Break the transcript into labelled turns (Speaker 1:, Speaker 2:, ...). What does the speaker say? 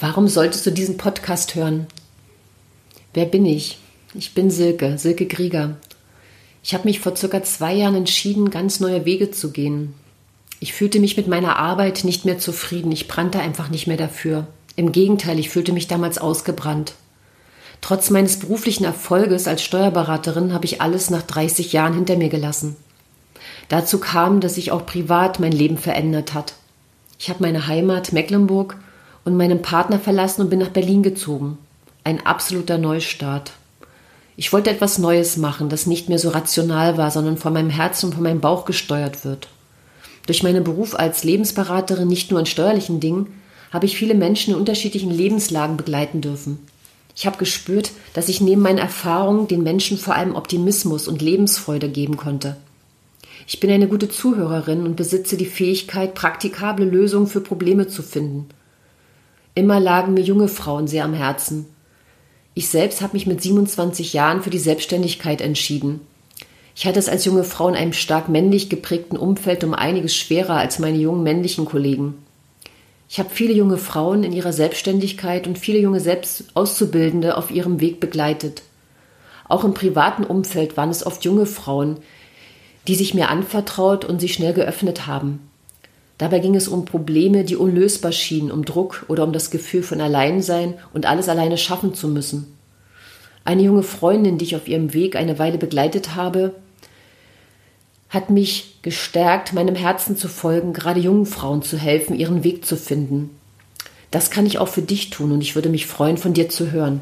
Speaker 1: Warum solltest du diesen Podcast hören? Wer bin ich? Ich bin Silke, Silke Krieger. Ich habe mich vor circa zwei Jahren entschieden, ganz neue Wege zu gehen. Ich fühlte mich mit meiner Arbeit nicht mehr zufrieden. Ich brannte einfach nicht mehr dafür. Im Gegenteil, ich fühlte mich damals ausgebrannt. Trotz meines beruflichen Erfolges als Steuerberaterin habe ich alles nach 30 Jahren hinter mir gelassen. Dazu kam, dass sich auch privat mein Leben verändert hat. Ich habe meine Heimat Mecklenburg und meinen Partner verlassen und bin nach Berlin gezogen. Ein absoluter Neustart. Ich wollte etwas Neues machen, das nicht mehr so rational war, sondern von meinem Herzen und von meinem Bauch gesteuert wird. Durch meinen Beruf als Lebensberaterin nicht nur in steuerlichen Dingen, habe ich viele Menschen in unterschiedlichen Lebenslagen begleiten dürfen. Ich habe gespürt, dass ich neben meinen Erfahrungen den Menschen vor allem Optimismus und Lebensfreude geben konnte. Ich bin eine gute Zuhörerin und besitze die Fähigkeit, praktikable Lösungen für Probleme zu finden. Immer lagen mir junge Frauen sehr am Herzen. Ich selbst habe mich mit 27 Jahren für die Selbstständigkeit entschieden. Ich hatte es als junge Frau in einem stark männlich geprägten Umfeld um einiges schwerer als meine jungen männlichen Kollegen. Ich habe viele junge Frauen in ihrer Selbstständigkeit und viele junge Selbstauszubildende auf ihrem Weg begleitet. Auch im privaten Umfeld waren es oft junge Frauen, die sich mir anvertraut und sich schnell geöffnet haben. Dabei ging es um Probleme, die unlösbar schienen, um Druck oder um das Gefühl von Alleinsein und alles alleine schaffen zu müssen. Eine junge Freundin, die ich auf ihrem Weg eine Weile begleitet habe, hat mich gestärkt, meinem Herzen zu folgen, gerade jungen Frauen zu helfen, ihren Weg zu finden. Das kann ich auch für dich tun und ich würde mich freuen, von dir zu hören.